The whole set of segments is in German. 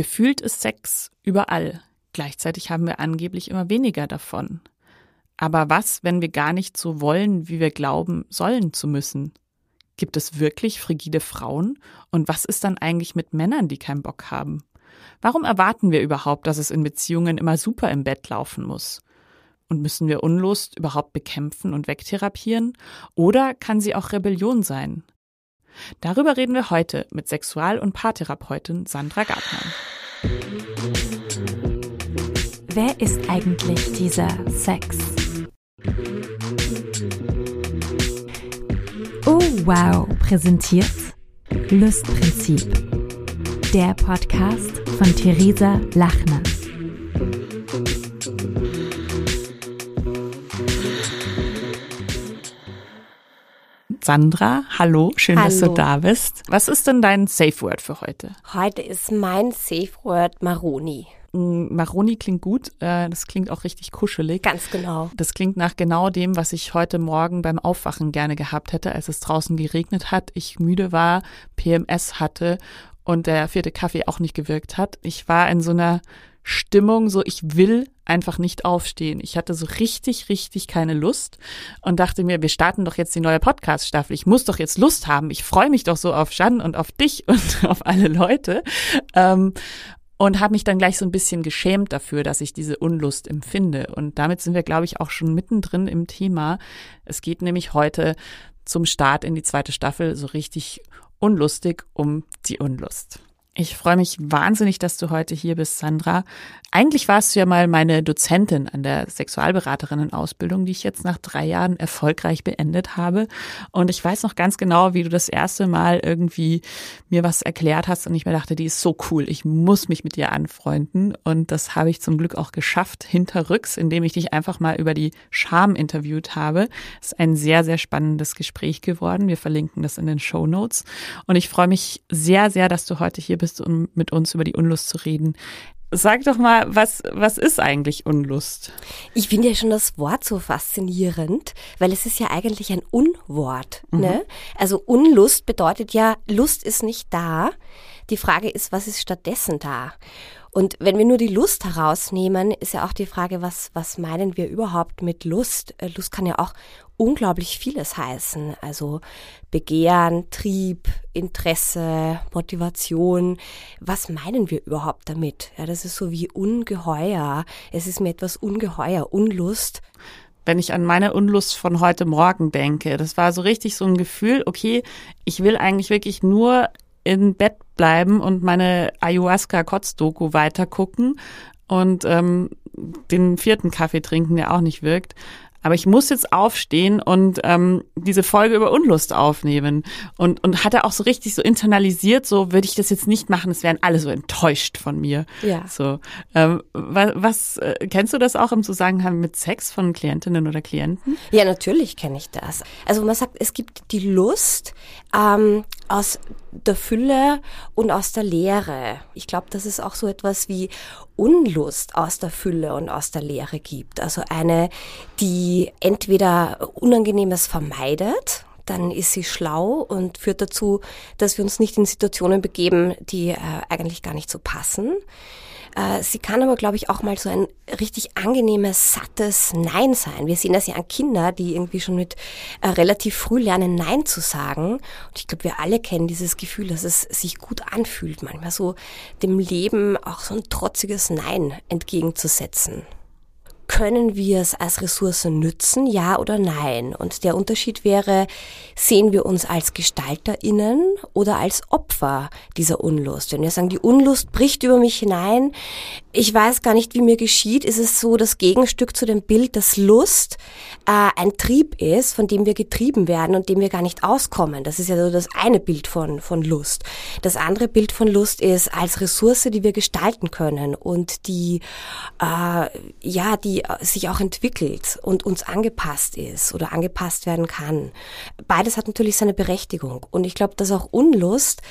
Gefühlt ist Sex überall. Gleichzeitig haben wir angeblich immer weniger davon. Aber was, wenn wir gar nicht so wollen, wie wir glauben, sollen zu müssen? Gibt es wirklich frigide Frauen? Und was ist dann eigentlich mit Männern, die keinen Bock haben? Warum erwarten wir überhaupt, dass es in Beziehungen immer super im Bett laufen muss? Und müssen wir Unlust überhaupt bekämpfen und wegtherapieren? Oder kann sie auch Rebellion sein? Darüber reden wir heute mit Sexual- und Paartherapeutin Sandra Gartner. Wer ist eigentlich dieser Sex? Oh wow, präsentiert Lustprinzip. Der Podcast von Theresa Lachner. Sandra, hallo, schön, hallo. dass du da bist. Was ist denn dein Safe Word für heute? Heute ist mein Safe Word Maroni. Mm, Maroni klingt gut, äh, das klingt auch richtig kuschelig. Ganz genau. Das klingt nach genau dem, was ich heute Morgen beim Aufwachen gerne gehabt hätte, als es draußen geregnet hat, ich müde war, PMS hatte und der vierte Kaffee auch nicht gewirkt hat. Ich war in so einer Stimmung, so ich will einfach nicht aufstehen. Ich hatte so richtig, richtig keine Lust und dachte mir, wir starten doch jetzt die neue Podcast-Staffel. Ich muss doch jetzt Lust haben. Ich freue mich doch so auf Jan und auf dich und auf alle Leute. Ähm, und habe mich dann gleich so ein bisschen geschämt dafür, dass ich diese Unlust empfinde. Und damit sind wir, glaube ich, auch schon mittendrin im Thema. Es geht nämlich heute zum Start in die zweite Staffel so richtig unlustig um die Unlust. Ich freue mich wahnsinnig, dass du heute hier bist, Sandra. Eigentlich warst du ja mal meine Dozentin an der Sexualberaterinnen-Ausbildung, die ich jetzt nach drei Jahren erfolgreich beendet habe. Und ich weiß noch ganz genau, wie du das erste Mal irgendwie mir was erklärt hast und ich mir dachte, die ist so cool, ich muss mich mit dir anfreunden. Und das habe ich zum Glück auch geschafft, hinterrücks, indem ich dich einfach mal über die Scham interviewt habe. Es ist ein sehr, sehr spannendes Gespräch geworden. Wir verlinken das in den Show Notes. Und ich freue mich sehr, sehr, dass du heute hier bist, um mit uns über die Unlust zu reden. Sag doch mal, was, was ist eigentlich Unlust? Ich finde ja schon das Wort so faszinierend, weil es ist ja eigentlich ein Unwort. Mhm. Ne? Also Unlust bedeutet ja, Lust ist nicht da. Die Frage ist, was ist stattdessen da? Und wenn wir nur die Lust herausnehmen, ist ja auch die Frage, was, was meinen wir überhaupt mit Lust? Lust kann ja auch unglaublich vieles heißen. Also Begehren, Trieb, Interesse, Motivation. Was meinen wir überhaupt damit? Ja, das ist so wie ungeheuer. Es ist mir etwas ungeheuer, Unlust wenn ich an meine Unlust von heute Morgen denke. Das war so richtig so ein Gefühl, okay, ich will eigentlich wirklich nur im Bett bleiben und meine Ayahuasca-Kotz-Doku weitergucken. Und ähm, den vierten Kaffee trinken, der auch nicht wirkt aber ich muss jetzt aufstehen und ähm, diese Folge über Unlust aufnehmen. Und, und hat er auch so richtig so internalisiert, so würde ich das jetzt nicht machen, es wären alle so enttäuscht von mir. Ja. So, ähm, was, was äh, kennst du das auch im Zusammenhang mit Sex von Klientinnen oder Klienten? Ja, natürlich kenne ich das. Also man sagt, es gibt die Lust ähm, aus der Fülle und aus der Leere. Ich glaube, dass es auch so etwas wie Unlust aus der Fülle und aus der Leere gibt. Also eine, die entweder Unangenehmes vermeidet, dann ist sie schlau und führt dazu, dass wir uns nicht in Situationen begeben, die äh, eigentlich gar nicht so passen. Äh, sie kann aber, glaube ich, auch mal so ein richtig angenehmes, sattes Nein sein. Wir sehen das ja an Kindern, die irgendwie schon mit äh, relativ früh lernen, Nein zu sagen. Und ich glaube, wir alle kennen dieses Gefühl, dass es sich gut anfühlt, manchmal so dem Leben auch so ein trotziges Nein entgegenzusetzen können wir es als Ressource nützen, ja oder nein? Und der Unterschied wäre, sehen wir uns als GestalterInnen oder als Opfer dieser Unlust? Wenn wir sagen, die Unlust bricht über mich hinein, ich weiß gar nicht, wie mir geschieht, ist es so das Gegenstück zu dem Bild, dass Lust äh, ein Trieb ist, von dem wir getrieben werden und dem wir gar nicht auskommen. Das ist ja so das eine Bild von, von Lust. Das andere Bild von Lust ist als Ressource, die wir gestalten können und die, äh, ja, die sich auch entwickelt und uns angepasst ist oder angepasst werden kann. Beides hat natürlich seine Berechtigung. Und ich glaube, dass auch Unlust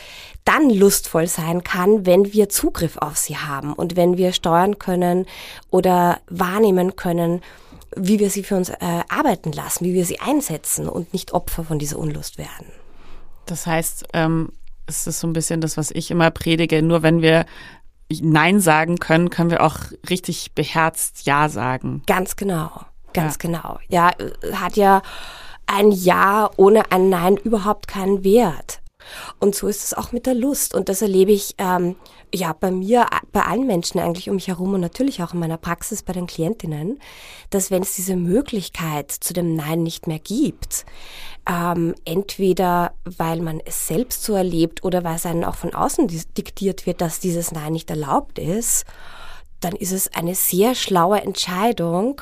dann lustvoll sein kann, wenn wir Zugriff auf sie haben und wenn wir steuern können oder wahrnehmen können, wie wir sie für uns äh, arbeiten lassen, wie wir sie einsetzen und nicht Opfer von dieser Unlust werden. Das heißt, ähm, es ist so ein bisschen das, was ich immer predige, nur wenn wir Nein sagen können, können wir auch richtig beherzt Ja sagen. Ganz genau, ganz ja. genau. Ja, hat ja ein Ja ohne ein Nein überhaupt keinen Wert. Und so ist es auch mit der Lust. Und das erlebe ich ähm, ja bei mir, bei allen Menschen eigentlich um mich herum und natürlich auch in meiner Praxis bei den Klientinnen, dass wenn es diese Möglichkeit zu dem Nein nicht mehr gibt, ähm, entweder weil man es selbst so erlebt oder weil es einem auch von außen diktiert wird, dass dieses Nein nicht erlaubt ist, dann ist es eine sehr schlaue Entscheidung,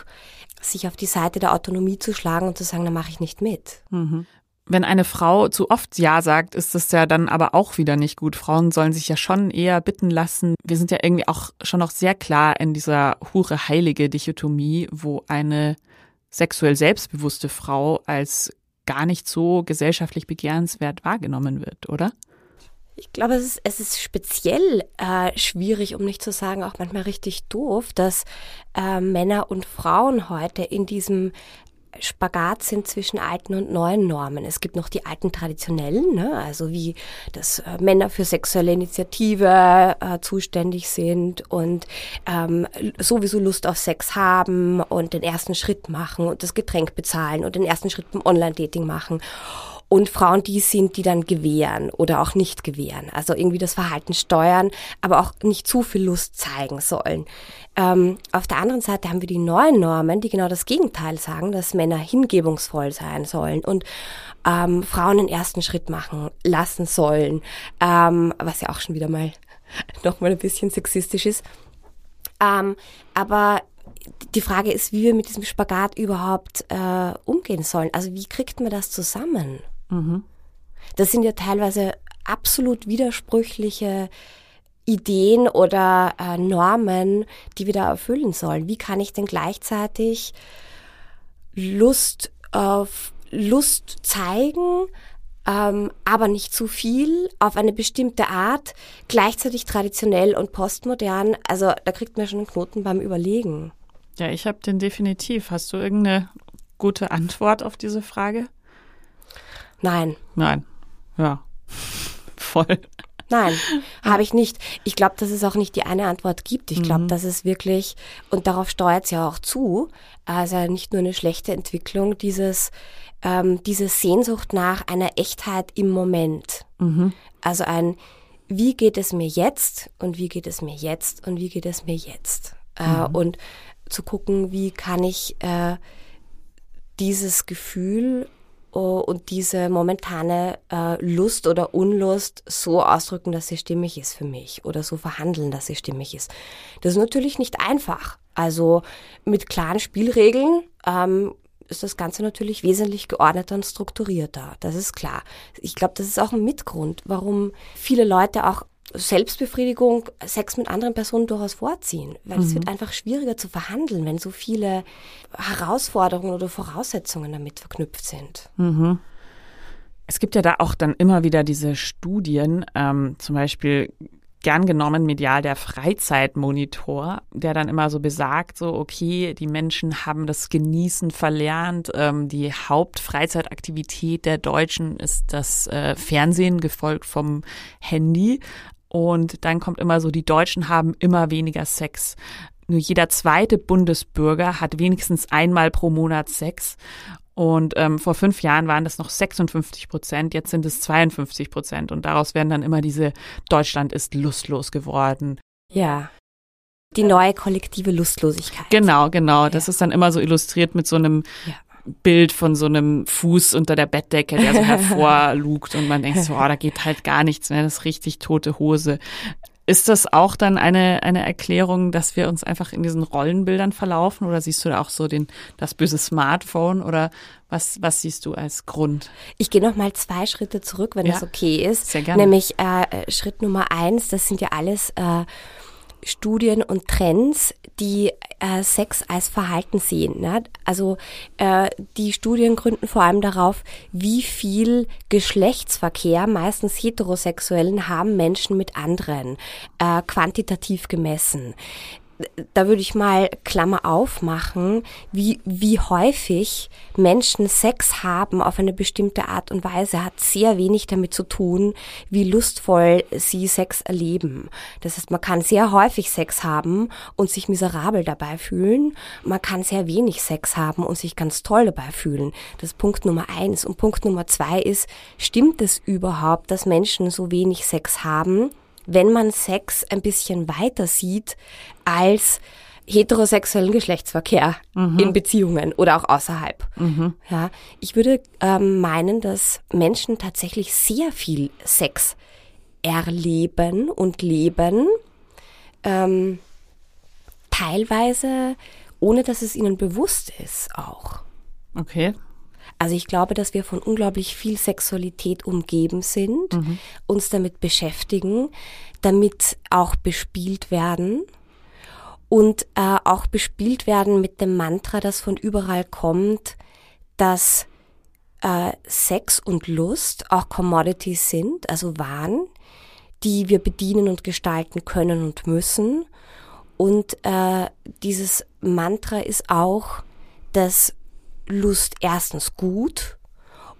sich auf die Seite der Autonomie zu schlagen und zu sagen, da mache ich nicht mit. Mhm. Wenn eine Frau zu oft Ja sagt, ist das ja dann aber auch wieder nicht gut. Frauen sollen sich ja schon eher bitten lassen. Wir sind ja irgendwie auch schon noch sehr klar in dieser hure-heilige Dichotomie, wo eine sexuell selbstbewusste Frau als gar nicht so gesellschaftlich begehrenswert wahrgenommen wird, oder? Ich glaube, es ist, es ist speziell äh, schwierig, um nicht zu sagen auch manchmal richtig doof, dass äh, Männer und Frauen heute in diesem Spagat sind zwischen alten und neuen Normen. Es gibt noch die alten traditionellen, ne? also wie dass äh, Männer für sexuelle Initiative äh, zuständig sind und ähm, sowieso Lust auf Sex haben und den ersten Schritt machen und das Getränk bezahlen und den ersten Schritt beim Online-Dating machen und Frauen die sind, die dann gewähren oder auch nicht gewähren. Also irgendwie das Verhalten steuern, aber auch nicht zu viel Lust zeigen sollen. Ähm, auf der anderen Seite haben wir die neuen Normen, die genau das Gegenteil sagen, dass Männer hingebungsvoll sein sollen und ähm, Frauen den ersten Schritt machen lassen sollen, ähm, was ja auch schon wieder mal nochmal ein bisschen sexistisch ist. Ähm, aber die Frage ist, wie wir mit diesem Spagat überhaupt äh, umgehen sollen. Also wie kriegt man das zusammen? Mhm. Das sind ja teilweise absolut widersprüchliche Ideen oder äh, Normen, die wir da erfüllen sollen. Wie kann ich denn gleichzeitig Lust auf Lust zeigen, ähm, aber nicht zu viel, auf eine bestimmte Art, gleichzeitig traditionell und postmodern. Also da kriegt man schon einen Knoten beim Überlegen. Ja, ich habe den definitiv. Hast du irgendeine gute Antwort auf diese Frage? Nein. Nein. Ja. Voll. Nein, habe ich nicht. Ich glaube, dass es auch nicht die eine Antwort gibt. Ich glaube, mhm. dass es wirklich, und darauf steuert es ja auch zu, also nicht nur eine schlechte Entwicklung, dieses, ähm, diese Sehnsucht nach einer Echtheit im Moment. Mhm. Also ein, wie geht es mir jetzt und wie geht es mir jetzt und wie geht es mir jetzt? Äh, mhm. Und zu gucken, wie kann ich äh, dieses Gefühl und diese momentane äh, Lust oder Unlust so ausdrücken, dass sie stimmig ist für mich oder so verhandeln, dass sie stimmig ist. Das ist natürlich nicht einfach. Also mit klaren Spielregeln ähm, ist das Ganze natürlich wesentlich geordneter und strukturierter. Das ist klar. Ich glaube, das ist auch ein Mitgrund, warum viele Leute auch Selbstbefriedigung, Sex mit anderen Personen durchaus vorziehen, weil mhm. es wird einfach schwieriger zu verhandeln, wenn so viele Herausforderungen oder Voraussetzungen damit verknüpft sind. Mhm. Es gibt ja da auch dann immer wieder diese Studien, ähm, zum Beispiel gern genommen medial der Freizeitmonitor, der dann immer so besagt, so okay, die Menschen haben das Genießen verlernt. Ähm, die Hauptfreizeitaktivität der Deutschen ist das äh, Fernsehen, gefolgt vom Handy. Und dann kommt immer so, die Deutschen haben immer weniger Sex. Nur jeder zweite Bundesbürger hat wenigstens einmal pro Monat Sex. Und ähm, vor fünf Jahren waren das noch 56 Prozent, jetzt sind es 52 Prozent. Und daraus werden dann immer diese Deutschland ist lustlos geworden. Ja. Die neue kollektive Lustlosigkeit. Genau, genau. Ja. Das ist dann immer so illustriert mit so einem ja. Bild von so einem Fuß unter der Bettdecke, der so hervorlugt und man denkt so, oh, da geht halt gar nichts mehr, das ist richtig tote Hose. Ist das auch dann eine, eine Erklärung, dass wir uns einfach in diesen Rollenbildern verlaufen oder siehst du da auch so den, das böse Smartphone oder was, was siehst du als Grund? Ich gehe noch mal zwei Schritte zurück, wenn ja, das okay ist. Sehr gerne. Nämlich äh, Schritt Nummer eins, das sind ja alles äh, Studien und Trends, die äh, Sex als Verhalten sehen. Ne? Also äh, die Studien gründen vor allem darauf, wie viel Geschlechtsverkehr, meistens heterosexuellen, haben Menschen mit anderen, äh, quantitativ gemessen da würde ich mal Klammer aufmachen, wie, wie häufig Menschen Sex haben auf eine bestimmte Art und Weise, hat sehr wenig damit zu tun, wie lustvoll sie Sex erleben. Das heißt, man kann sehr häufig Sex haben und sich miserabel dabei fühlen. Man kann sehr wenig Sex haben und sich ganz toll dabei fühlen. Das ist Punkt Nummer eins. Und Punkt Nummer zwei ist, stimmt es überhaupt, dass Menschen so wenig Sex haben? Wenn man Sex ein bisschen weiter sieht als heterosexuellen Geschlechtsverkehr mhm. in Beziehungen oder auch außerhalb. Mhm. Ja, ich würde ähm, meinen, dass Menschen tatsächlich sehr viel Sex erleben und leben, ähm, teilweise ohne dass es ihnen bewusst ist auch. Okay. Also ich glaube, dass wir von unglaublich viel Sexualität umgeben sind, mhm. uns damit beschäftigen, damit auch bespielt werden und äh, auch bespielt werden mit dem Mantra, das von überall kommt, dass äh, Sex und Lust auch Commodities sind, also Waren, die wir bedienen und gestalten können und müssen. Und äh, dieses Mantra ist auch, dass Lust erstens gut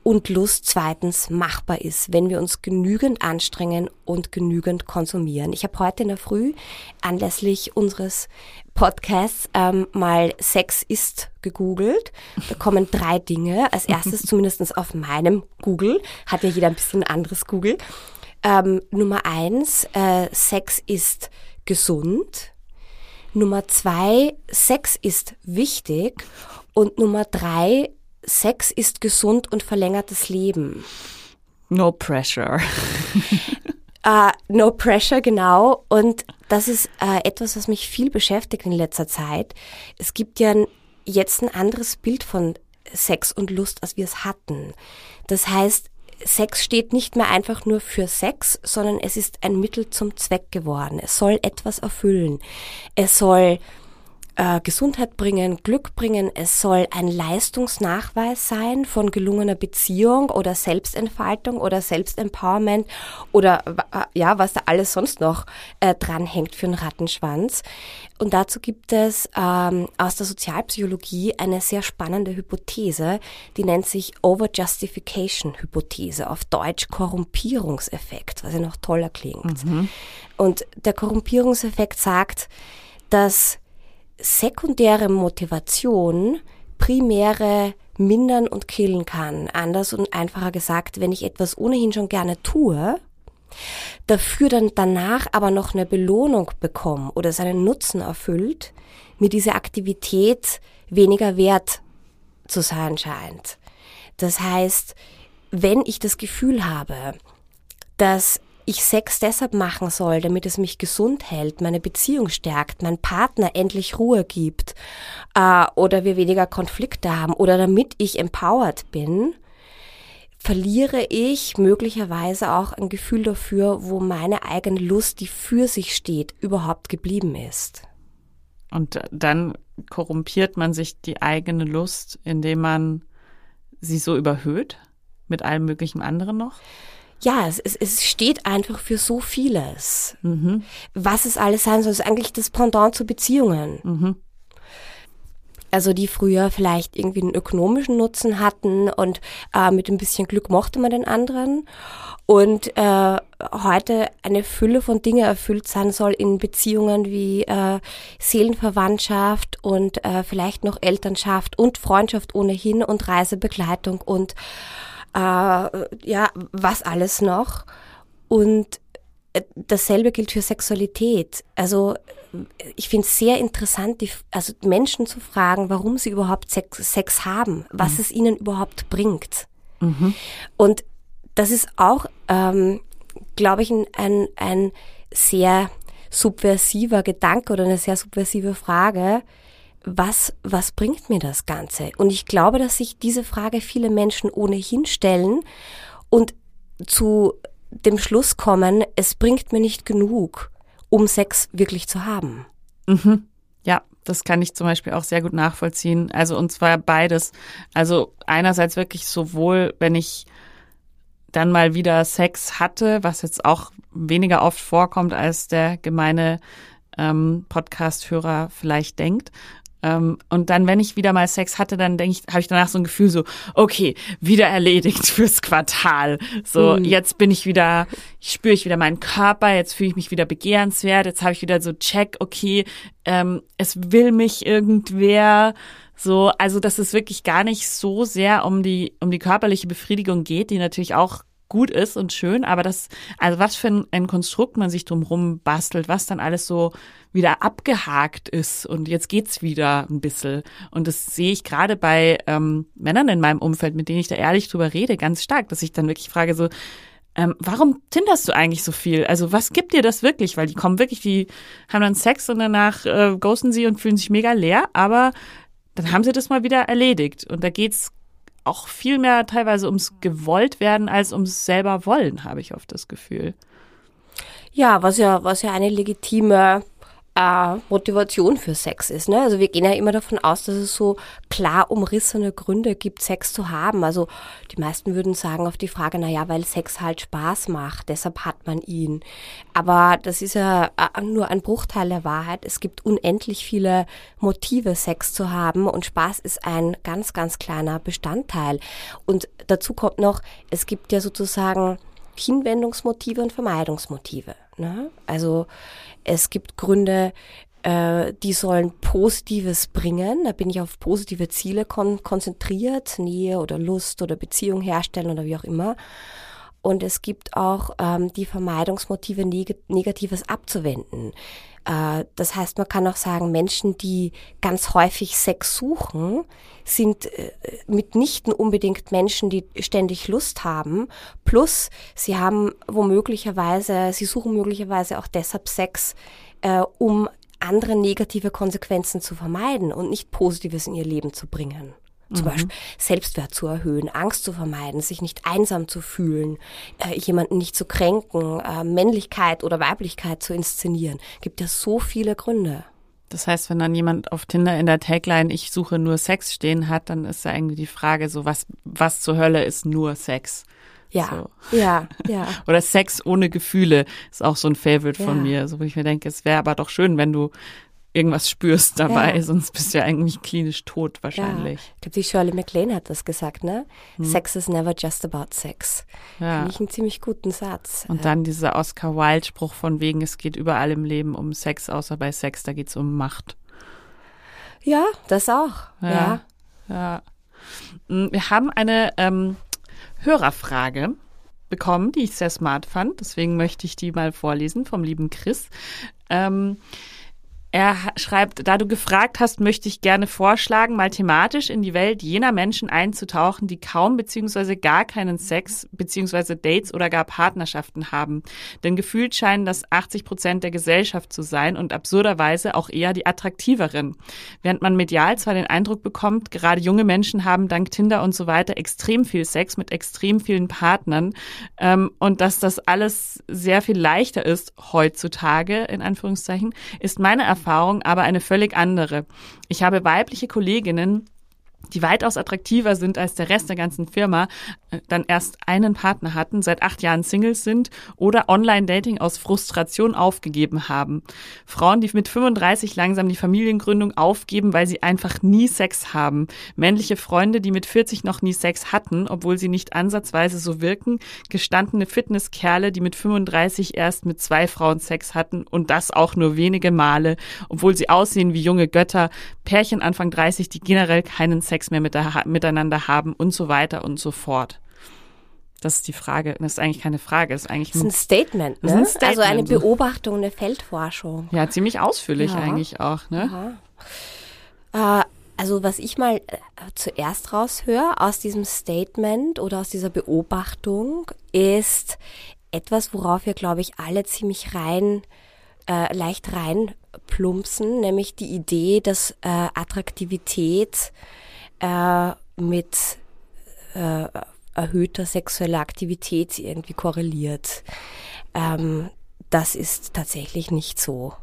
und Lust zweitens machbar ist, wenn wir uns genügend anstrengen und genügend konsumieren. Ich habe heute in der Früh anlässlich unseres Podcasts ähm, mal Sex ist gegoogelt. Da kommen drei Dinge. Als erstes zumindest auf meinem Google, hat ja jeder ein bisschen anderes Google. Ähm, Nummer eins, äh, Sex ist gesund. Nummer zwei, Sex ist wichtig. Und Nummer drei, Sex ist gesund und verlängert das Leben. No pressure. uh, no pressure, genau. Und das ist uh, etwas, was mich viel beschäftigt in letzter Zeit. Es gibt ja jetzt ein anderes Bild von Sex und Lust, als wir es hatten. Das heißt, Sex steht nicht mehr einfach nur für Sex, sondern es ist ein Mittel zum Zweck geworden. Es soll etwas erfüllen. Es soll äh, Gesundheit bringen, Glück bringen. Es soll ein Leistungsnachweis sein von gelungener Beziehung oder Selbstentfaltung oder Selbstempowerment oder äh, ja, was da alles sonst noch äh, dranhängt für einen Rattenschwanz. Und dazu gibt es ähm, aus der Sozialpsychologie eine sehr spannende Hypothese, die nennt sich Overjustification-Hypothese, auf Deutsch Korrumpierungseffekt, was ja noch toller klingt. Mhm. Und der Korrumpierungseffekt sagt, dass sekundäre Motivation primäre mindern und killen kann. Anders und einfacher gesagt, wenn ich etwas ohnehin schon gerne tue, dafür dann danach aber noch eine Belohnung bekomme oder seinen Nutzen erfüllt, mir diese Aktivität weniger wert zu sein scheint. Das heißt, wenn ich das Gefühl habe, dass ich Sex deshalb machen soll, damit es mich gesund hält, meine Beziehung stärkt, mein Partner endlich Ruhe gibt äh, oder wir weniger Konflikte haben oder damit ich empowered bin, verliere ich möglicherweise auch ein Gefühl dafür, wo meine eigene Lust, die für sich steht, überhaupt geblieben ist. Und dann korrumpiert man sich die eigene Lust, indem man sie so überhöht mit allem möglichen anderen noch? Ja, es, es, es steht einfach für so vieles. Mhm. Was es alles sein soll, ist eigentlich das Pendant zu Beziehungen. Mhm. Also die früher vielleicht irgendwie einen ökonomischen Nutzen hatten und äh, mit ein bisschen Glück mochte man den anderen. Und äh, heute eine Fülle von Dingen erfüllt sein soll in Beziehungen wie äh, Seelenverwandtschaft und äh, vielleicht noch Elternschaft und Freundschaft ohnehin und Reisebegleitung und äh, ja, was alles noch. Und äh, dasselbe gilt für Sexualität. Also ich finde es sehr interessant, die, also Menschen zu fragen, warum sie überhaupt Sex, Sex haben, was mhm. es ihnen überhaupt bringt. Mhm. Und das ist auch, ähm, glaube ich, ein, ein sehr subversiver Gedanke oder eine sehr subversive Frage. Was, was bringt mir das Ganze? Und ich glaube, dass sich diese Frage viele Menschen ohnehin stellen und zu dem Schluss kommen, es bringt mir nicht genug um Sex wirklich zu haben. Mhm. Ja, das kann ich zum Beispiel auch sehr gut nachvollziehen. Also und zwar beides. Also einerseits wirklich sowohl, wenn ich dann mal wieder Sex hatte, was jetzt auch weniger oft vorkommt, als der gemeine ähm, Podcast-Hörer vielleicht denkt. Ähm, und dann, wenn ich wieder mal Sex hatte, dann denke ich, habe ich danach so ein Gefühl so, okay, wieder erledigt fürs Quartal. So, mhm. jetzt bin ich wieder, spüre ich wieder meinen Körper, jetzt fühle ich mich wieder begehrenswert, jetzt habe ich wieder so Check, okay, ähm, es will mich irgendwer. So, also dass es wirklich gar nicht so sehr um die um die körperliche Befriedigung geht, die natürlich auch gut ist und schön, aber das, also was für ein, Konstrukt man sich drumherum bastelt, was dann alles so wieder abgehakt ist und jetzt geht's wieder ein bisschen. Und das sehe ich gerade bei ähm, Männern in meinem Umfeld, mit denen ich da ehrlich drüber rede, ganz stark, dass ich dann wirklich frage so, ähm, warum tinderst du eigentlich so viel? Also was gibt dir das wirklich? Weil die kommen wirklich, die haben dann Sex und danach äh, ghosten sie und fühlen sich mega leer, aber dann haben sie das mal wieder erledigt. Und da geht's auch viel mehr teilweise ums gewollt werden als ums selber wollen, habe ich oft das Gefühl. Ja, was ja, was ja eine legitime äh, Motivation für Sex ist. Ne? Also wir gehen ja immer davon aus, dass es so klar umrissene Gründe gibt, Sex zu haben. Also die meisten würden sagen auf die Frage, na ja, weil Sex halt Spaß macht, deshalb hat man ihn. Aber das ist ja äh, nur ein Bruchteil der Wahrheit. Es gibt unendlich viele Motive, Sex zu haben und Spaß ist ein ganz, ganz kleiner Bestandteil. Und dazu kommt noch, es gibt ja sozusagen Hinwendungsmotive und Vermeidungsmotive. Ne? Also es gibt Gründe, äh, die sollen Positives bringen. Da bin ich auf positive Ziele kon konzentriert, Nähe oder Lust oder Beziehung herstellen oder wie auch immer. Und es gibt auch ähm, die Vermeidungsmotive, Neg Negatives abzuwenden. Äh, das heißt, man kann auch sagen, Menschen, die ganz häufig Sex suchen, sind äh, mitnichten unbedingt Menschen, die ständig Lust haben. Plus, sie haben womöglicherweise, sie suchen möglicherweise auch deshalb Sex, äh, um andere negative Konsequenzen zu vermeiden und nicht Positives in ihr Leben zu bringen. Zum mhm. Beispiel Selbstwert zu erhöhen, Angst zu vermeiden, sich nicht einsam zu fühlen, äh, jemanden nicht zu kränken, äh, Männlichkeit oder Weiblichkeit zu inszenieren. Gibt ja so viele Gründe. Das heißt, wenn dann jemand auf Tinder in der Tagline ich suche nur Sex stehen hat, dann ist da irgendwie die Frage so, was, was zur Hölle ist nur Sex? Ja, so. ja, ja. Oder Sex ohne Gefühle ist auch so ein Favorite ja. von mir, so wo ich mir denke, es wäre aber doch schön, wenn du irgendwas spürst dabei, ja. sonst bist du ja eigentlich klinisch tot wahrscheinlich. Ja. Ich glaube, die Shirley MacLaine hat das gesagt, ne? Hm. Sex is never just about sex. Ja. Finde ich einen ziemlich guten Satz. Und dann dieser Oscar Wilde-Spruch von wegen, es geht überall im Leben um Sex, außer bei Sex, da geht es um Macht. Ja, das auch. Ja. ja. Hm, wir haben eine ähm, Hörerfrage bekommen, die ich sehr smart fand. Deswegen möchte ich die mal vorlesen vom lieben Chris. Ähm, er schreibt, da du gefragt hast, möchte ich gerne vorschlagen, mal thematisch in die Welt jener Menschen einzutauchen, die kaum beziehungsweise gar keinen Sex beziehungsweise Dates oder gar Partnerschaften haben. Denn gefühlt scheinen das 80 Prozent der Gesellschaft zu sein und absurderweise auch eher die attraktiveren. Während man medial zwar den Eindruck bekommt, gerade junge Menschen haben dank Tinder und so weiter extrem viel Sex mit extrem vielen Partnern ähm, und dass das alles sehr viel leichter ist heutzutage, in Anführungszeichen, ist meine Erfahrung aber eine völlig andere. Ich habe weibliche Kolleginnen, die weitaus attraktiver sind als der Rest der ganzen Firma, äh, dann erst einen Partner hatten, seit acht Jahren Singles sind oder Online-Dating aus Frustration aufgegeben haben. Frauen, die mit 35 langsam die Familiengründung aufgeben, weil sie einfach nie Sex haben. Männliche Freunde, die mit 40 noch nie Sex hatten, obwohl sie nicht ansatzweise so wirken. Gestandene Fitnesskerle, die mit 35 erst mit zwei Frauen Sex hatten und das auch nur wenige Male, obwohl sie aussehen wie junge Götter. Pärchen Anfang 30, die generell keinen Sex Sex mehr mit der, miteinander haben und so weiter und so fort. Das ist die Frage. Das ist eigentlich keine Frage. Das ist eigentlich das ist ein Statement, ne? Ein Statement. Also eine Beobachtung, eine Feldforschung. Ja, ziemlich ausführlich ja. eigentlich auch, ne? Äh, also was ich mal äh, zuerst raushöre aus diesem Statement oder aus dieser Beobachtung ist etwas, worauf wir, glaube ich, alle ziemlich rein, äh, leicht reinplumpsen, nämlich die Idee, dass äh, Attraktivität äh, mit äh, erhöhter sexueller Aktivität irgendwie korreliert. Ähm, das ist tatsächlich nicht so.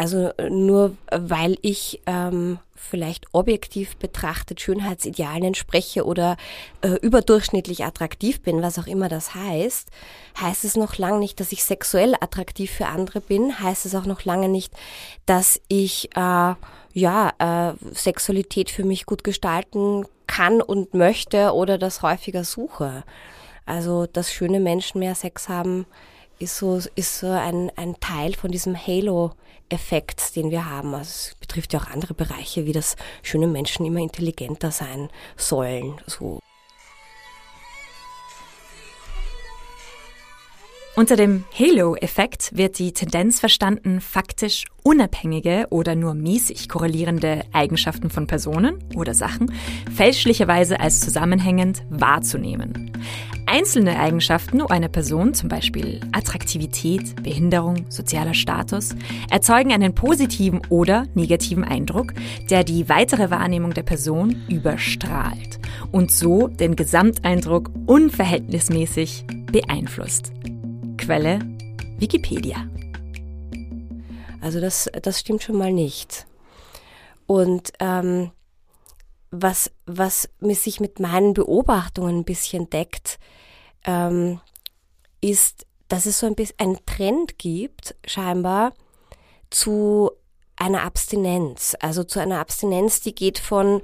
Also nur weil ich ähm, vielleicht objektiv betrachtet Schönheitsidealen entspreche oder äh, überdurchschnittlich attraktiv bin, was auch immer das heißt, heißt es noch lange nicht, dass ich sexuell attraktiv für andere bin, heißt es auch noch lange nicht, dass ich äh, ja äh, Sexualität für mich gut gestalten kann und möchte oder das häufiger suche. Also dass schöne Menschen mehr Sex haben, ist so, ist so ein, ein Teil von diesem Halo-Effekt, den wir haben. Also es betrifft ja auch andere Bereiche, wie das schöne Menschen immer intelligenter sein sollen. So. Unter dem Halo-Effekt wird die Tendenz verstanden, faktisch unabhängige oder nur mäßig korrelierende Eigenschaften von Personen oder Sachen fälschlicherweise als zusammenhängend wahrzunehmen. Einzelne Eigenschaften einer Person, zum Beispiel Attraktivität, Behinderung, sozialer Status, erzeugen einen positiven oder negativen Eindruck, der die weitere Wahrnehmung der Person überstrahlt und so den Gesamteindruck unverhältnismäßig beeinflusst. Quelle Wikipedia. Also das, das stimmt schon mal nicht. Und ähm, was, was sich mit meinen Beobachtungen ein bisschen deckt, ähm, ist, dass es so ein bisschen einen Trend gibt, scheinbar, zu einer Abstinenz. Also zu einer Abstinenz, die geht von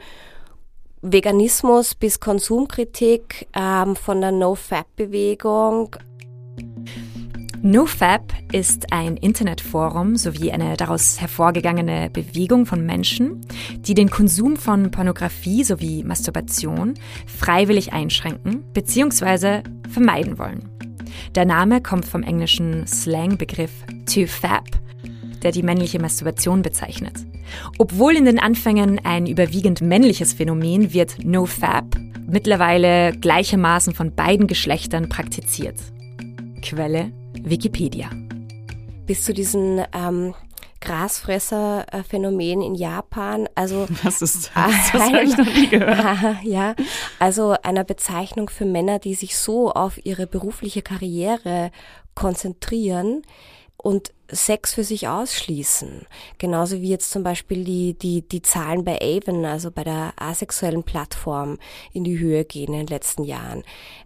Veganismus bis Konsumkritik, ähm, von der No-Fap-Bewegung NoFap ist ein Internetforum sowie eine daraus hervorgegangene Bewegung von Menschen, die den Konsum von Pornografie sowie Masturbation freiwillig einschränken bzw. vermeiden wollen. Der Name kommt vom englischen Slangbegriff to fap, der die männliche Masturbation bezeichnet. Obwohl in den Anfängen ein überwiegend männliches Phänomen wird NoFap mittlerweile gleichermaßen von beiden Geschlechtern praktiziert. Quelle Wikipedia. Bis zu diesen ähm, Grasfresser-Phänomen in Japan. Also was ist das? Das habe ich noch nie gehört. ja, also einer Bezeichnung für Männer, die sich so auf ihre berufliche Karriere konzentrieren und Sex für sich ausschließen. Genauso wie jetzt zum Beispiel die, die, die Zahlen bei Avon, also bei der asexuellen Plattform, in die Höhe gehen in den letzten Jahren.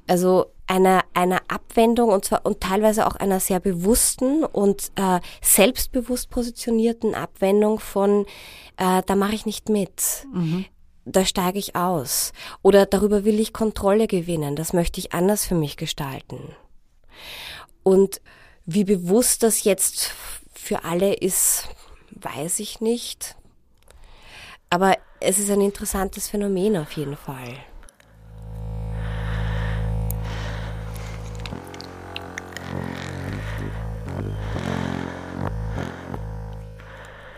Also einer, einer Abwendung und zwar und teilweise auch einer sehr bewussten und äh, selbstbewusst positionierten Abwendung von äh, da mache ich nicht mit. Mhm. Da steige ich aus. Oder darüber will ich Kontrolle gewinnen. Das möchte ich anders für mich gestalten. Und wie bewusst das jetzt für alle ist, weiß ich nicht. Aber es ist ein interessantes Phänomen auf jeden Fall.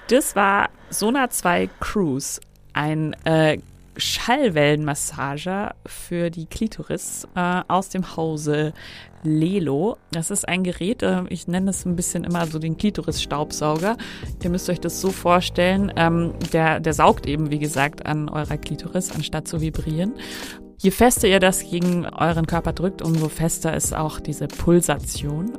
Das war Sona 2 Cruise, ein äh, Schallwellenmassager für die Klitoris äh, aus dem Hause Lelo. Das ist ein Gerät, äh, ich nenne das ein bisschen immer so den Klitoris-Staubsauger. Ihr müsst euch das so vorstellen, ähm, der, der saugt eben, wie gesagt, an eurer Klitoris, anstatt zu vibrieren. Je fester ihr das gegen euren Körper drückt, umso fester ist auch diese Pulsation.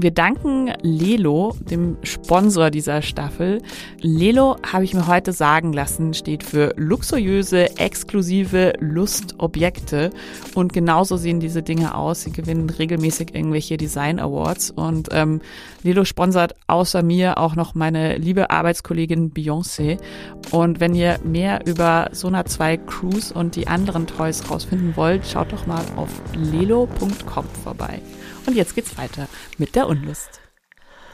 Wir danken Lelo, dem Sponsor dieser Staffel. Lelo, habe ich mir heute sagen lassen, steht für luxuriöse, exklusive Lustobjekte. Und genauso sehen diese Dinge aus. Sie gewinnen regelmäßig irgendwelche Design Awards. Und ähm, Lelo sponsert außer mir auch noch meine liebe Arbeitskollegin Beyoncé. Und wenn ihr mehr über Sona 2 Cruise und die anderen Toys rausfinden wollt, schaut doch mal auf lelo.com vorbei. Und jetzt geht's weiter mit der Unlust.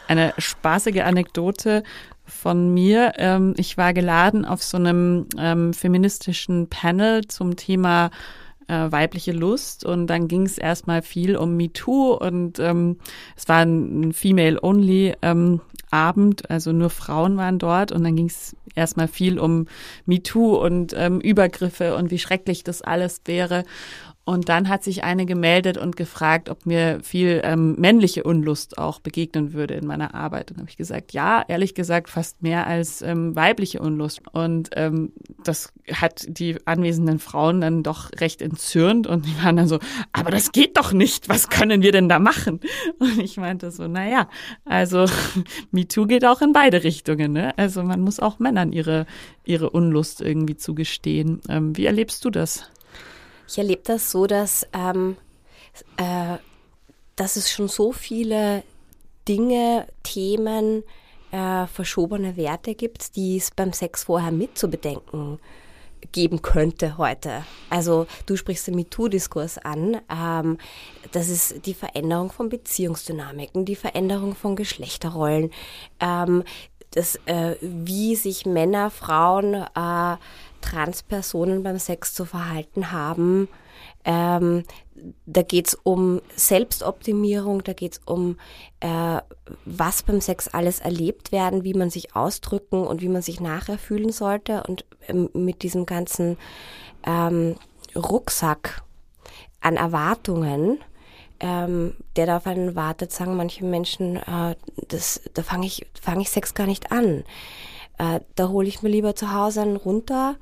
Eine spaßige Anekdote von mir. Ähm, ich war geladen auf so einem ähm, feministischen Panel zum Thema äh, weibliche Lust und dann ging es erstmal viel um MeToo und ähm, es war ein Female-Only ähm, Abend, also nur Frauen waren dort und dann ging es erstmal viel um MeToo und ähm, Übergriffe und wie schrecklich das alles wäre. Und dann hat sich eine gemeldet und gefragt, ob mir viel ähm, männliche Unlust auch begegnen würde in meiner Arbeit. Und habe ich gesagt, ja, ehrlich gesagt, fast mehr als ähm, weibliche Unlust. Und ähm, das hat die anwesenden Frauen dann doch recht entzürnt und die waren dann so, aber das geht doch nicht, was können wir denn da machen? Und ich meinte so, na ja, also MeToo geht auch in beide Richtungen. Ne? Also man muss auch Männern ihre, ihre Unlust irgendwie zugestehen. Ähm, wie erlebst du das? Ich erlebe das so, dass, ähm, äh, dass es schon so viele Dinge, Themen, äh, verschobene Werte gibt, die es beim Sex vorher mitzubedenken geben könnte heute. Also du sprichst den MeToo-Diskurs an. Ähm, das ist die Veränderung von Beziehungsdynamiken, die Veränderung von Geschlechterrollen, ähm, das, äh, wie sich Männer, Frauen, äh, Transpersonen beim Sex zu verhalten haben. Ähm, da geht es um Selbstoptimierung, da geht es um, äh, was beim Sex alles erlebt werden, wie man sich ausdrücken und wie man sich nachher fühlen sollte. Und ähm, mit diesem ganzen ähm, Rucksack an Erwartungen, ähm, der da auf einen wartet, sagen manche Menschen, äh, das, da fange ich, fang ich Sex gar nicht an. Äh, da hole ich mir lieber zu Hause einen runter,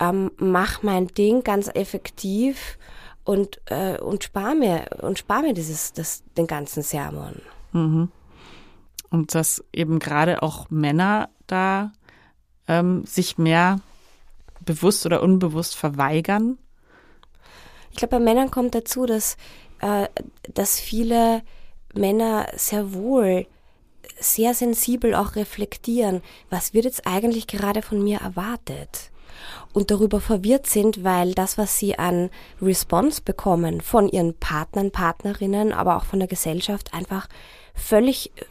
ähm, mach mein Ding ganz effektiv und, äh, und spar mir, und spar mir dieses, das, den ganzen Sermon. Mhm. Und dass eben gerade auch Männer da ähm, sich mehr bewusst oder unbewusst verweigern? Ich glaube, bei Männern kommt dazu, dass, äh, dass viele Männer sehr wohl sehr sensibel auch reflektieren, was wird jetzt eigentlich gerade von mir erwartet? Und darüber verwirrt sind, weil das, was sie an Response bekommen von ihren Partnern, Partnerinnen, aber auch von der Gesellschaft einfach völlig äh,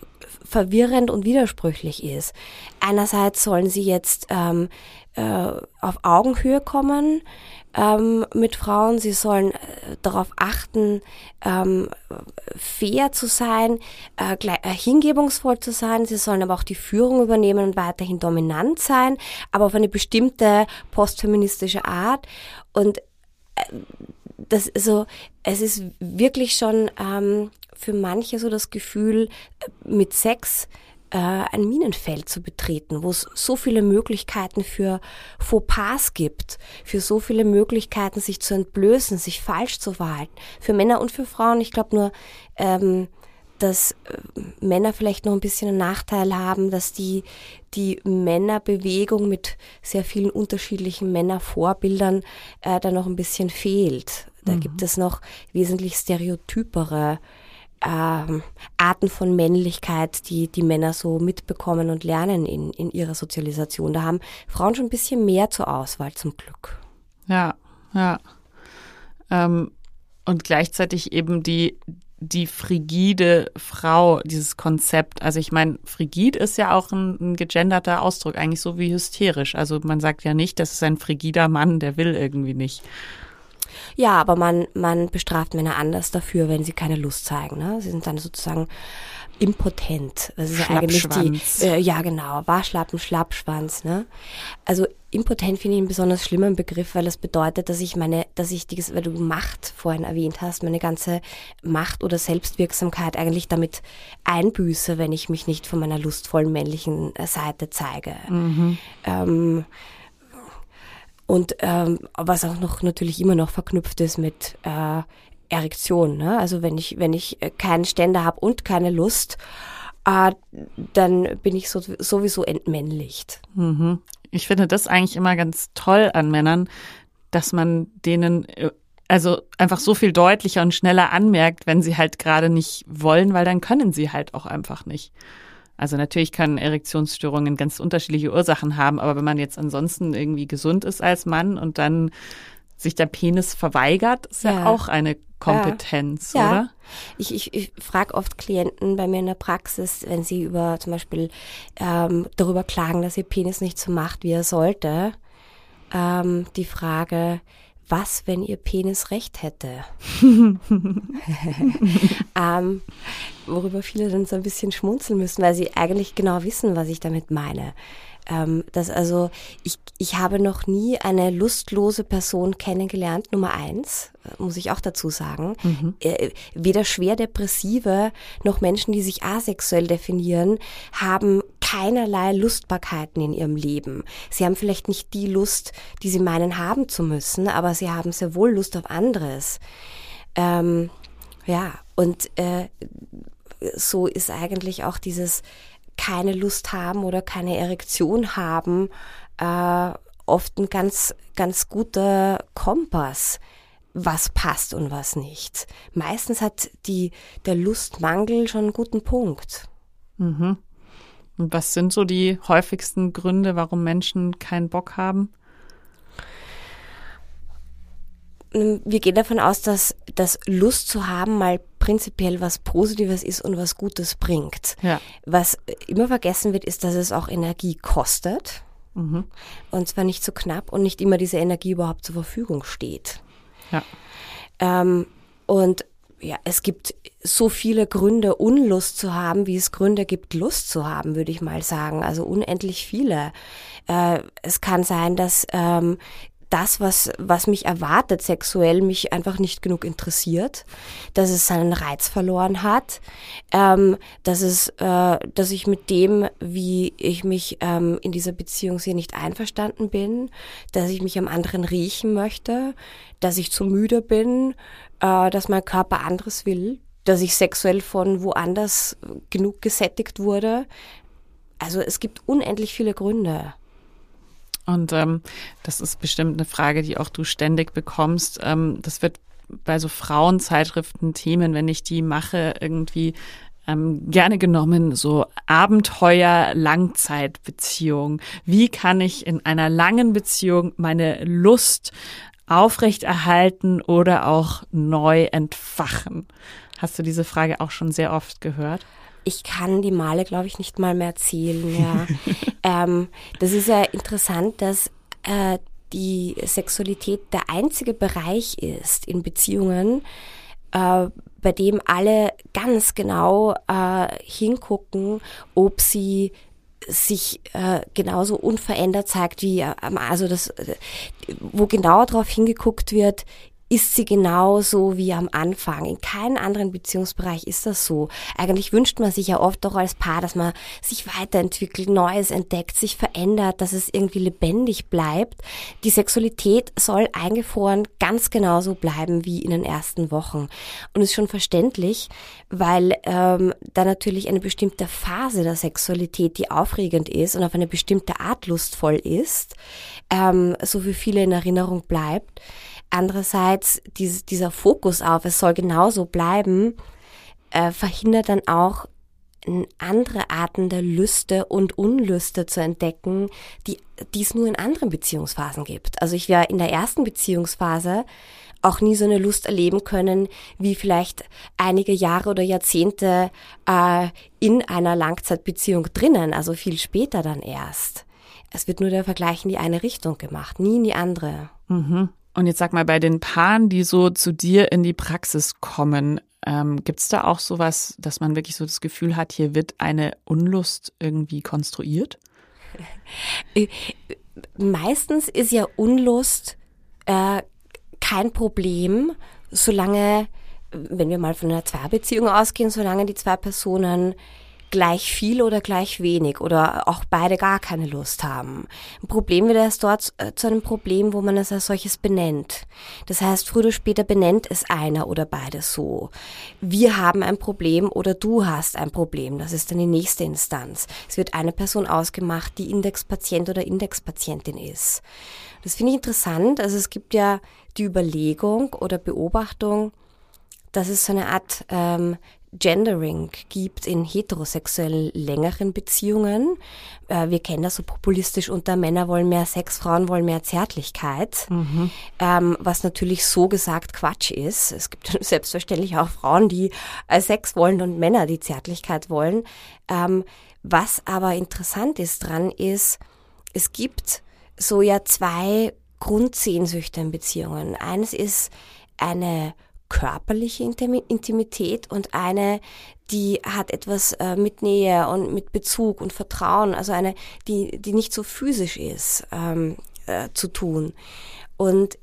verwirrend und widersprüchlich ist. Einerseits sollen sie jetzt ähm, äh, auf Augenhöhe kommen, ähm, mit Frauen. Sie sollen äh, darauf achten, ähm, fair zu sein, äh, äh, hingebungsvoll zu sein. Sie sollen aber auch die Führung übernehmen und weiterhin dominant sein, aber auf eine bestimmte postfeministische Art. Und äh, das, also, es ist wirklich schon ähm, für manche so das Gefühl, äh, mit Sex äh, ein Minenfeld zu betreten, wo es so viele Möglichkeiten für Fauxpas gibt, für so viele Möglichkeiten, sich zu entblößen, sich falsch zu verhalten, für Männer und für Frauen. Ich glaube nur, ähm, dass äh, Männer vielleicht noch ein bisschen einen Nachteil haben, dass die, die Männerbewegung mit sehr vielen unterschiedlichen Männervorbildern äh, da noch ein bisschen fehlt. Da mhm. gibt es noch wesentlich stereotypere ähm, Arten von Männlichkeit, die die Männer so mitbekommen und lernen in, in ihrer Sozialisation. Da haben Frauen schon ein bisschen mehr zur Auswahl zum Glück. Ja, ja. Ähm, und gleichzeitig eben die, die frigide Frau, dieses Konzept. Also ich meine, frigid ist ja auch ein, ein gegenderter Ausdruck, eigentlich so wie hysterisch. Also man sagt ja nicht, das ist ein frigider Mann, der will irgendwie nicht. Ja, aber man, man bestraft Männer anders dafür, wenn sie keine Lust zeigen. Ne? Sie sind dann sozusagen impotent. Das ist eigentlich die, äh, ja genau, Waschlappen, Schlappschwanz. Ne? Also impotent finde ich einen besonders schlimmen Begriff, weil das bedeutet, dass ich meine, dass ich, die, weil du Macht vorhin erwähnt hast, meine ganze Macht oder Selbstwirksamkeit eigentlich damit einbüße, wenn ich mich nicht von meiner lustvollen männlichen Seite zeige. Mhm. Ähm, und ähm, was auch noch natürlich immer noch verknüpft ist mit äh, Erektion. Ne? Also wenn ich, wenn ich äh, keinen Ständer habe und keine Lust, äh, dann bin ich so, sowieso entmännlicht. Mhm. Ich finde das eigentlich immer ganz toll an Männern, dass man denen äh, also einfach so viel deutlicher und schneller anmerkt, wenn sie halt gerade nicht wollen, weil dann können sie halt auch einfach nicht. Also natürlich können Erektionsstörungen ganz unterschiedliche Ursachen haben, aber wenn man jetzt ansonsten irgendwie gesund ist als Mann und dann sich der Penis verweigert, ist ja, ja auch eine Kompetenz, ja. oder? Ich, ich, ich frage oft Klienten bei mir in der Praxis, wenn sie über zum Beispiel ähm, darüber klagen, dass ihr Penis nicht so macht, wie er sollte, ähm, die Frage, was, wenn ihr Penis recht hätte? ähm, worüber viele dann so ein bisschen schmunzeln müssen, weil sie eigentlich genau wissen, was ich damit meine. Ähm, dass also ich, ich habe noch nie eine lustlose Person kennengelernt, Nummer eins, äh, muss ich auch dazu sagen. Mhm. Äh, weder schwerdepressive noch Menschen, die sich asexuell definieren, haben keinerlei Lustbarkeiten in ihrem Leben. Sie haben vielleicht nicht die Lust, die sie meinen haben zu müssen, aber sie haben sehr wohl Lust auf anderes. Ähm, ja, und äh, so ist eigentlich auch dieses keine Lust haben oder keine Erektion haben, äh, oft ein ganz, ganz guter Kompass, was passt und was nicht. Meistens hat die, der Lustmangel schon einen guten Punkt. Mhm. Und was sind so die häufigsten Gründe, warum Menschen keinen Bock haben? Wir gehen davon aus, dass das Lust zu haben mal prinzipiell was Positives ist und was Gutes bringt. Ja. Was immer vergessen wird, ist, dass es auch Energie kostet. Mhm. Und zwar nicht so knapp und nicht immer diese Energie überhaupt zur Verfügung steht. Ja. Ähm, und ja, es gibt so viele Gründe, Unlust zu haben, wie es Gründe gibt, Lust zu haben, würde ich mal sagen. Also unendlich viele. Äh, es kann sein, dass ähm, das, was, was mich erwartet sexuell, mich einfach nicht genug interessiert, dass es seinen Reiz verloren hat, ähm, dass es, äh, dass ich mit dem, wie ich mich ähm, in dieser Beziehung sehe, nicht einverstanden bin, dass ich mich am anderen riechen möchte, dass ich zu müde bin, äh, dass mein Körper anderes will, dass ich sexuell von woanders genug gesättigt wurde. Also es gibt unendlich viele Gründe. Und ähm, das ist bestimmt eine Frage, die auch du ständig bekommst. Ähm, das wird bei so Frauenzeitschriften Themen, wenn ich die mache, irgendwie ähm, gerne genommen, so Abenteuer Langzeitbeziehung. Wie kann ich in einer langen Beziehung meine Lust aufrechterhalten oder auch neu entfachen? Hast du diese Frage auch schon sehr oft gehört? Ich kann die Male, glaube ich, nicht mal mehr zählen. Ja. ähm, das ist ja interessant, dass äh, die Sexualität der einzige Bereich ist in Beziehungen, äh, bei dem alle ganz genau äh, hingucken, ob sie sich äh, genauso unverändert zeigt wie also das wo genau darauf hingeguckt wird ist sie genauso wie am Anfang. In keinem anderen Beziehungsbereich ist das so. Eigentlich wünscht man sich ja oft doch als Paar, dass man sich weiterentwickelt, Neues entdeckt, sich verändert, dass es irgendwie lebendig bleibt. Die Sexualität soll eingefroren ganz genauso bleiben wie in den ersten Wochen. Und ist schon verständlich, weil ähm, da natürlich eine bestimmte Phase der Sexualität, die aufregend ist und auf eine bestimmte Art lustvoll ist, ähm, so wie viele in Erinnerung bleibt. Andererseits dies, dieser Fokus auf, es soll genauso bleiben, äh, verhindert dann auch andere Arten der Lüste und Unlüste zu entdecken, die, die es nur in anderen Beziehungsphasen gibt. Also ich wäre in der ersten Beziehungsphase auch nie so eine Lust erleben können, wie vielleicht einige Jahre oder Jahrzehnte äh, in einer Langzeitbeziehung drinnen, also viel später dann erst. Es wird nur der Vergleich in die eine Richtung gemacht, nie in die andere. Mhm. Und jetzt sag mal, bei den Paaren, die so zu dir in die Praxis kommen, ähm, gibt es da auch sowas, dass man wirklich so das Gefühl hat, hier wird eine Unlust irgendwie konstruiert? Äh, meistens ist ja Unlust äh, kein Problem, solange, wenn wir mal von einer Zweierbeziehung ausgehen, solange die zwei Personen gleich viel oder gleich wenig oder auch beide gar keine Lust haben. Ein Problem wird erst dort äh, zu einem Problem, wo man es als solches benennt. Das heißt, früher oder später benennt es einer oder beide so. Wir haben ein Problem oder du hast ein Problem. Das ist dann die nächste Instanz. Es wird eine Person ausgemacht, die Indexpatient oder Indexpatientin ist. Das finde ich interessant. Also es gibt ja die Überlegung oder Beobachtung, dass es so eine Art ähm, Gendering gibt in heterosexuellen längeren Beziehungen. Äh, wir kennen das so populistisch unter Männer wollen mehr Sex, Frauen wollen mehr Zärtlichkeit, mhm. ähm, was natürlich so gesagt Quatsch ist. Es gibt selbstverständlich auch Frauen, die äh, Sex wollen und Männer, die Zärtlichkeit wollen. Ähm, was aber interessant ist dran ist, es gibt so ja zwei Grundsehnsüchte in Beziehungen. Eines ist eine körperliche Intimität und eine, die hat etwas äh, mit Nähe und mit Bezug und Vertrauen, also eine, die, die nicht so physisch ist, ähm, äh, zu tun. Und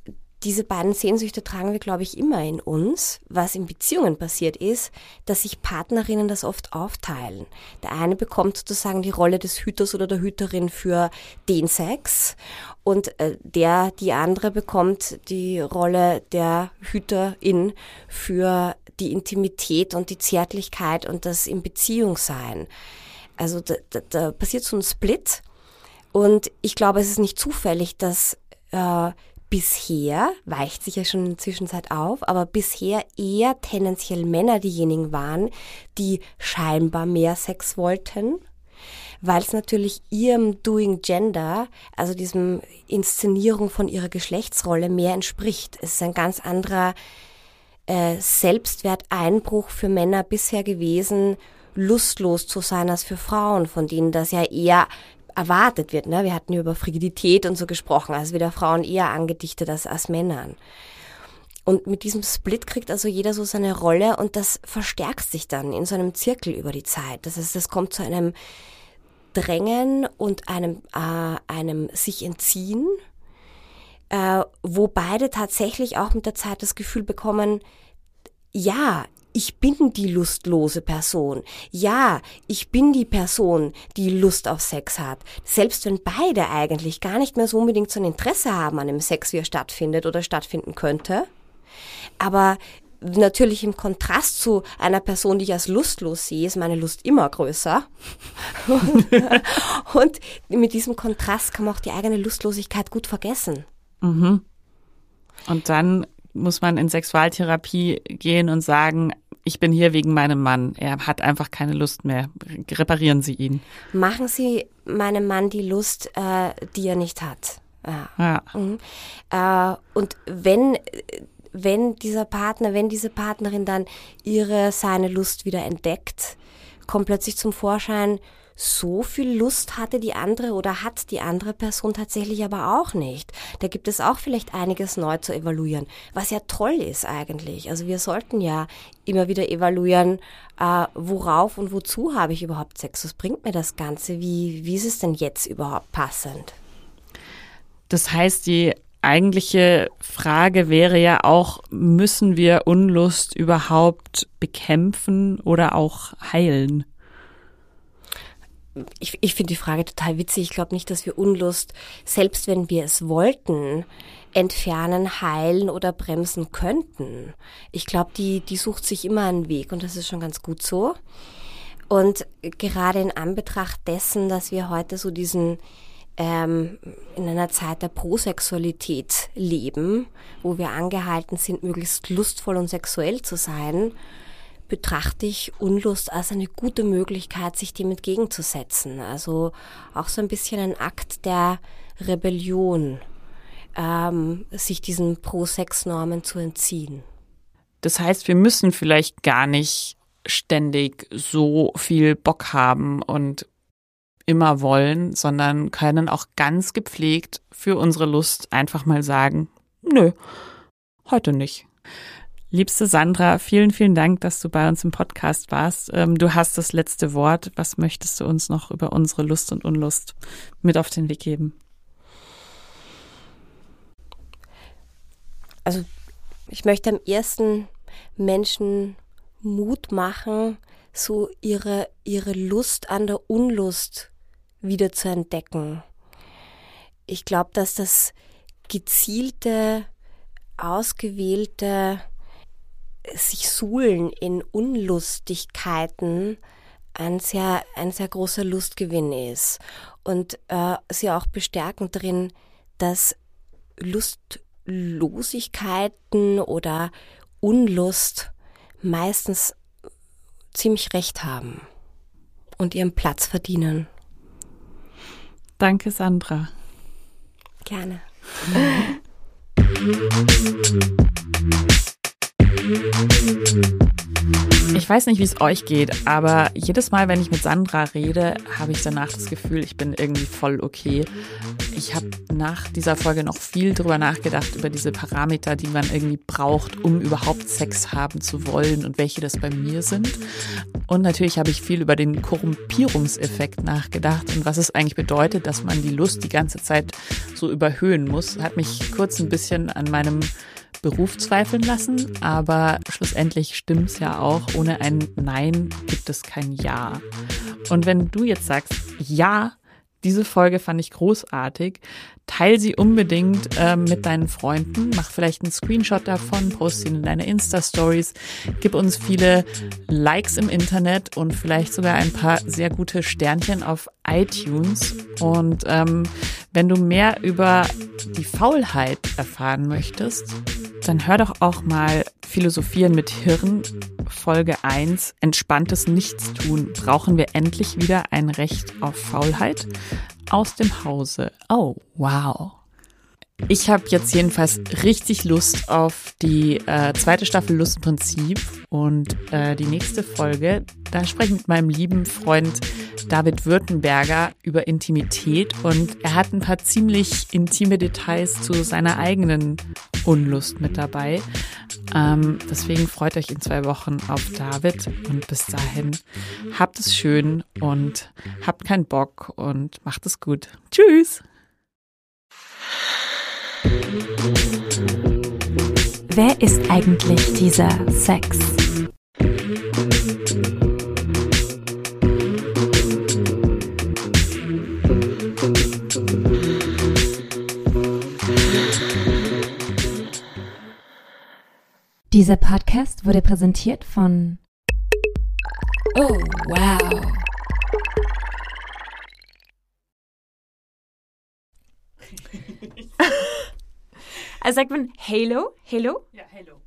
diese beiden Sehnsüchte tragen wir, glaube ich, immer in uns. Was in Beziehungen passiert ist, dass sich Partnerinnen das oft aufteilen. Der eine bekommt sozusagen die Rolle des Hüters oder der Hüterin für den Sex und äh, der, die andere bekommt die Rolle der Hüterin für die Intimität und die Zärtlichkeit und das in Beziehung sein. Also da, da, da passiert so ein Split und ich glaube, es ist nicht zufällig, dass äh, bisher, weicht sich ja schon in der Zwischenzeit auf, aber bisher eher tendenziell Männer diejenigen waren, die scheinbar mehr Sex wollten, weil es natürlich ihrem Doing Gender, also diesem Inszenierung von ihrer Geschlechtsrolle mehr entspricht. Es ist ein ganz anderer äh, Selbstwerteinbruch für Männer bisher gewesen, lustlos zu sein als für Frauen, von denen das ja eher erwartet wird. Ne? Wir hatten über Frigidität und so gesprochen, also wieder Frauen eher angedichtet als, als Männern. Und mit diesem Split kriegt also jeder so seine Rolle und das verstärkt sich dann in so einem Zirkel über die Zeit. Das heißt, es kommt zu einem Drängen und einem, äh, einem sich entziehen, äh, wo beide tatsächlich auch mit der Zeit das Gefühl bekommen, ja, ich bin die lustlose Person. Ja, ich bin die Person, die Lust auf Sex hat. Selbst wenn beide eigentlich gar nicht mehr so unbedingt so ein Interesse haben an dem Sex, wie er stattfindet oder stattfinden könnte. Aber natürlich im Kontrast zu einer Person, die ich als lustlos sehe, ist meine Lust immer größer. und, mit diesem Kontrast kann man auch die eigene Lustlosigkeit gut vergessen. Mhm. Und dann muss man in Sexualtherapie gehen und sagen, ich bin hier wegen meinem Mann. Er hat einfach keine Lust mehr. Reparieren Sie ihn. Machen Sie meinem Mann die Lust, äh, die er nicht hat. Ja. ja. Mhm. Äh, und wenn, wenn dieser Partner, wenn diese Partnerin dann ihre, seine Lust wieder entdeckt, kommt plötzlich zum Vorschein, so viel Lust hatte die andere oder hat die andere Person tatsächlich aber auch nicht. Da gibt es auch vielleicht einiges neu zu evaluieren, was ja toll ist eigentlich. Also wir sollten ja immer wieder evaluieren, äh, worauf und wozu habe ich überhaupt Sex? Was bringt mir das Ganze? Wie, wie ist es denn jetzt überhaupt passend? Das heißt, die eigentliche Frage wäre ja auch, müssen wir Unlust überhaupt bekämpfen oder auch heilen? Ich, ich finde die Frage total witzig. Ich glaube nicht, dass wir Unlust, selbst wenn wir es wollten, entfernen, heilen oder bremsen könnten. Ich glaube, die, die sucht sich immer einen Weg und das ist schon ganz gut so. Und gerade in Anbetracht dessen, dass wir heute so diesen ähm, in einer Zeit der Prosexualität leben, wo wir angehalten sind, möglichst lustvoll und sexuell zu sein, betrachte ich Unlust als eine gute Möglichkeit, sich dem entgegenzusetzen. Also auch so ein bisschen ein Akt der Rebellion, ähm, sich diesen Pro-Sex-Normen zu entziehen. Das heißt, wir müssen vielleicht gar nicht ständig so viel Bock haben und immer wollen, sondern können auch ganz gepflegt für unsere Lust einfach mal sagen, nö, heute nicht. Liebste Sandra, vielen, vielen Dank, dass du bei uns im Podcast warst. Ähm, du hast das letzte Wort. Was möchtest du uns noch über unsere Lust und Unlust mit auf den Weg geben? Also ich möchte am ersten Menschen Mut machen, so ihre, ihre Lust an der Unlust wieder zu entdecken. Ich glaube, dass das gezielte, ausgewählte sich suhlen in Unlustigkeiten ein sehr, ein sehr großer Lustgewinn ist und äh, sie auch bestärken darin, dass Lustlosigkeiten oder Unlust meistens ziemlich recht haben und ihren Platz verdienen. Danke, Sandra. Gerne. Ich weiß nicht, wie es euch geht, aber jedes Mal, wenn ich mit Sandra rede, habe ich danach das Gefühl, ich bin irgendwie voll okay. Ich habe nach dieser Folge noch viel drüber nachgedacht, über diese Parameter, die man irgendwie braucht, um überhaupt Sex haben zu wollen und welche das bei mir sind. Und natürlich habe ich viel über den Korrumpierungseffekt nachgedacht und was es eigentlich bedeutet, dass man die Lust die ganze Zeit so überhöhen muss. Hat mich kurz ein bisschen an meinem Beruf zweifeln lassen, aber schlussendlich stimmt es ja auch, ohne ein Nein gibt es kein Ja. Und wenn du jetzt sagst, ja, diese Folge fand ich großartig. Teil sie unbedingt äh, mit deinen Freunden. Mach vielleicht einen Screenshot davon, post ihn in deine Insta-Stories. Gib uns viele Likes im Internet und vielleicht sogar ein paar sehr gute Sternchen auf iTunes. Und ähm, wenn du mehr über die Faulheit erfahren möchtest, dann hör doch auch mal Philosophieren mit Hirn, Folge 1, entspanntes Nichtstun. Brauchen wir endlich wieder ein Recht auf Faulheit? Aus dem Hause. Oh, wow. Ich habe jetzt jedenfalls richtig Lust auf die äh, zweite Staffel Lustprinzip und äh, die nächste Folge. Da spreche ich mit meinem lieben Freund David Württemberger über Intimität und er hat ein paar ziemlich intime Details zu seiner eigenen Unlust mit dabei. Ähm, deswegen freut euch in zwei Wochen auf David und bis dahin habt es schön und habt keinen Bock und macht es gut. Tschüss! Wer ist eigentlich dieser Sex? Dieser Podcast wurde präsentiert von Oh, wow. Also sagt man Halo? Halo? Ja, hello.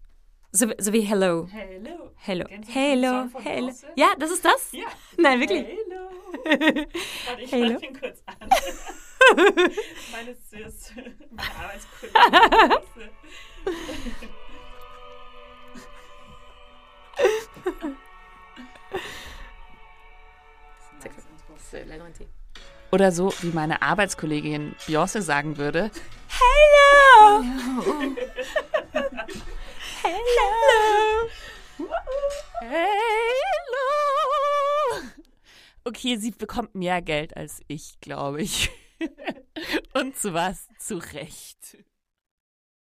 So, so wie Hello. Hello. Hello. Hello. Hello. Ja, das ist das? Ja. Nein, wirklich. Hello. Warte, ich Hello. den kurz an. Meine Sis, meine Arbeitskollegin. Oder so, wie meine Arbeitskollegin Beyoncé sagen würde. Hello. Hello. Hello. Okay, sie bekommt mehr Geld als ich, glaube ich. Und zwar zu Recht.